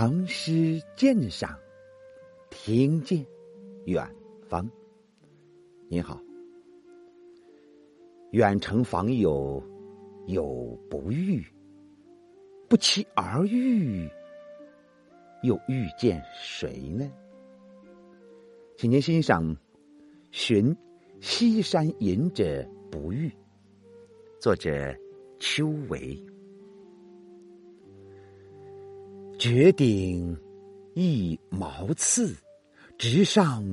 唐诗鉴赏，听见远方。您好，远程访友有不遇，不期而遇，又遇见谁呢？请您欣赏《寻西山隐者不遇》，作者邱维。绝顶一毛刺，直上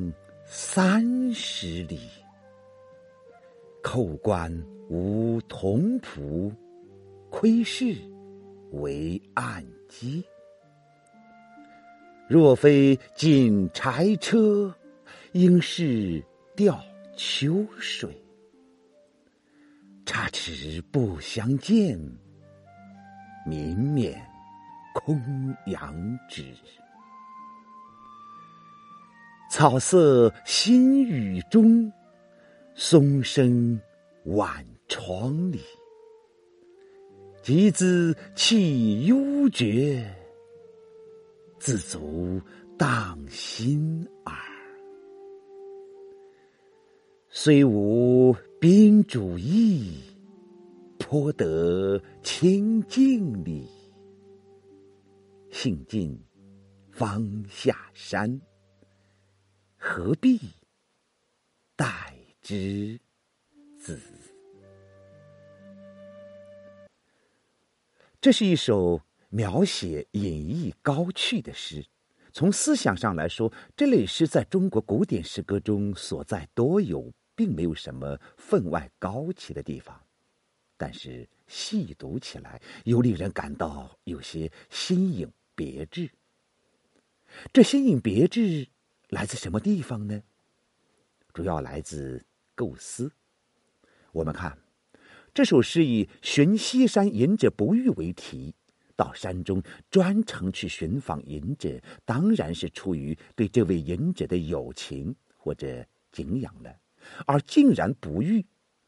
三十里。扣关无同仆，窥视为暗机。若非锦柴车，应是钓秋水。差池不相见，明免。空杨枝，草色新雨中，松声晚窗里。集资气幽绝，自足荡心耳。虽无宾主意，颇得清静理。兴尽方下山，何必待之子？这是一首描写隐逸高趣的诗。从思想上来说，这类诗在中国古典诗歌中所在多有，并没有什么分外高奇的地方。但是细读起来，又令人感到有些新颖。别致，这新颖别致来自什么地方呢？主要来自构思。我们看这首诗以“寻西山隐者不遇”为题，到山中专程去寻访隐者，当然是出于对这位隐者的友情或者敬仰了。而竟然不遇，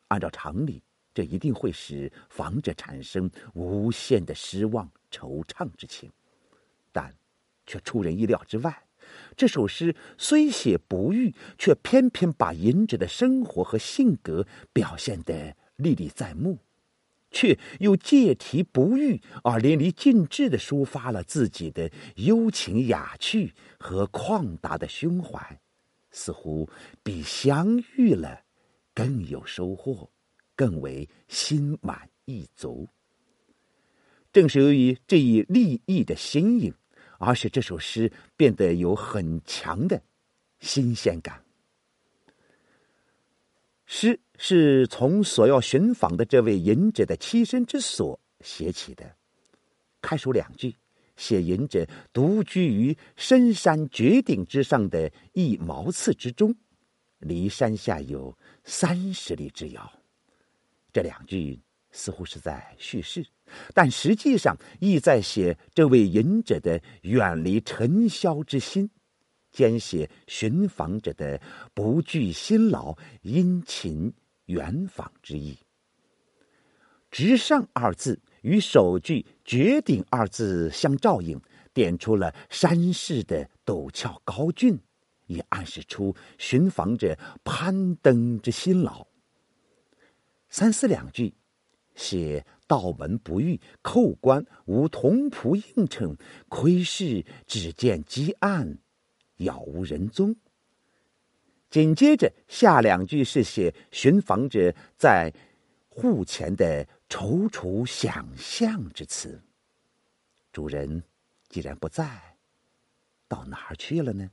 按照常理，这一定会使访者产生无限的失望、惆怅之情。但，却出人意料之外。这首诗虽写不遇，却偏偏把隐者的生活和性格表现得历历在目，却又借题不遇而淋漓尽致的抒发了自己的幽情雅趣和旷达的胸怀，似乎比相遇了更有收获，更为心满意足。正是由于这一立意的新颖。而使这首诗变得有很强的新鲜感。诗是从所要寻访的这位隐者的栖身之所写起的。开首两句写隐者独居于深山绝顶之上的一茅厕之中，离山下有三十里之遥。这两句似乎是在叙事。但实际上，意在写这位隐者的远离尘嚣之心，兼写寻访者的不惧辛劳、殷勤远访之意。直上二字与首句绝顶二字相照应，点出了山势的陡峭高峻，也暗示出寻访者攀登之辛劳。三四两句写。道门不遇，叩关无同仆应承，窥视只见积案，杳无人踪。紧接着下两句是写寻访者在户前的踌躇想象之词。主人既然不在，到哪儿去了呢？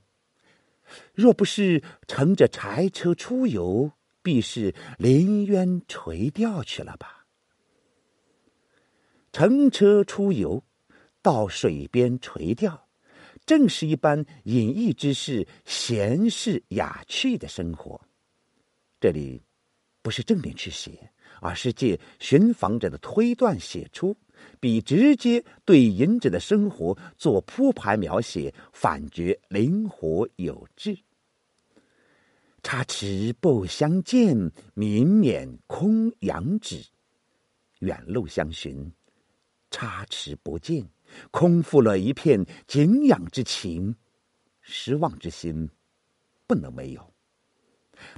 若不是乘着柴车出游，必是临渊垂钓去了吧？乘车出游，到水边垂钓，正是一般隐逸之士、闲适雅趣的生活。这里不是正面去写，而是借寻访者的推断写出，比直接对隐者的生活做铺排描写，反觉灵活有致。差池不相见，民免空仰止。远路相寻。差池不见，空负了一片敬仰之情，失望之心不能没有。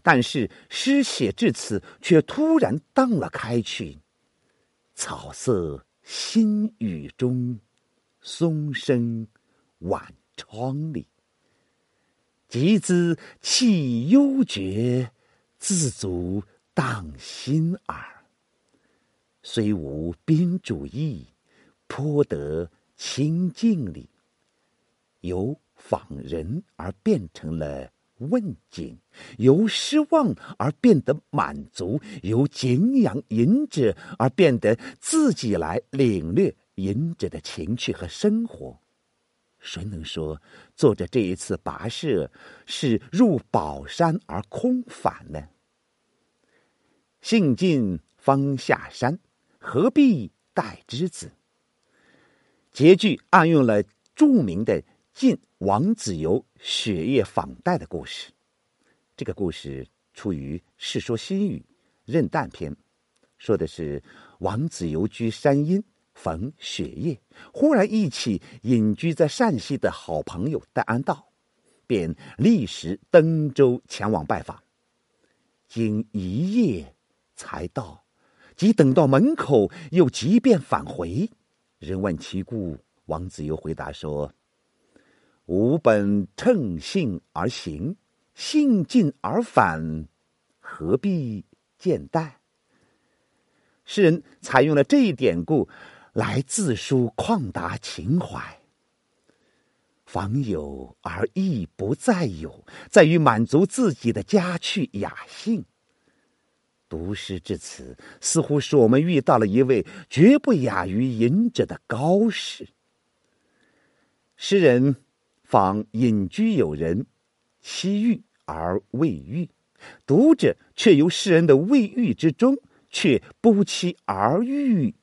但是诗写至此，却突然荡了开去。草色新雨中，松声晚窗里。集资气幽绝，自足荡心耳。虽无宾主意，颇得清静里。由访人而变成了问景，由失望而变得满足，由景仰隐者而变得自己来领略隐者的情趣和生活。谁能说作者这一次跋涉是入宝山而空返呢？兴尽方下山。何必待之子？结句暗用了著名的晋王子猷雪夜访戴的故事。这个故事出于《世说新语·任诞篇》，说的是王子猷居山阴，逢雪夜，忽然忆起隐居在山西的好朋友戴安道，便立时登舟前往拜访。经一夜才到。即等到门口，又即便返回。人问其故，王子猷回答说：“吾本乘兴而行，兴尽而返，何必见待？”诗人采用了这一典故来自抒旷达情怀。访有而意不在有，在于满足自己的家趣雅兴。读诗至此，似乎是我们遇到了一位绝不亚于隐者的高士。诗人访隐居友人，期遇而未遇；读者却由诗人的未遇之中，却不期而遇，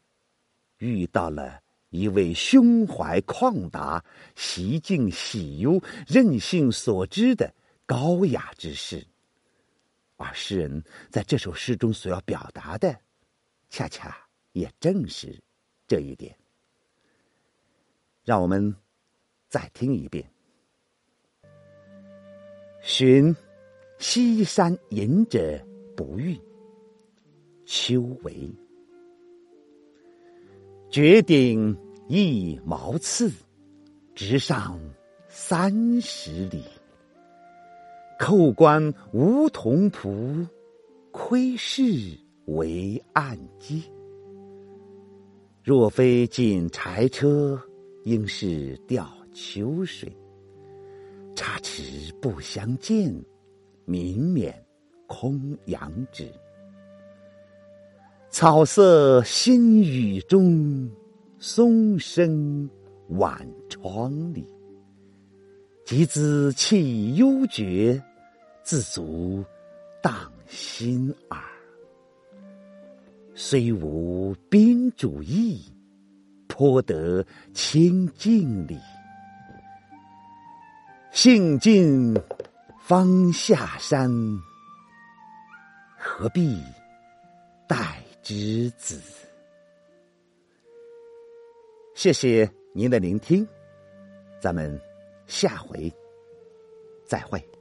遇到了一位胸怀旷达、习静喜忧、任性所知的高雅之士。而诗人在这首诗中所要表达的，恰恰也正是这一点。让我们再听一遍：寻西山隐者不遇，秋为绝顶一毛刺，直上三十里。叩关梧桐仆，窥视为暗机。若非锦柴车，应是钓秋水。差池不相见，明免空杨枝。草色新雨中，松声晚窗里。集资气幽绝，自足荡心耳。虽无宾主意，颇得清静理。兴尽方下山，何必待之子？谢谢您的聆听，咱们。下回再会。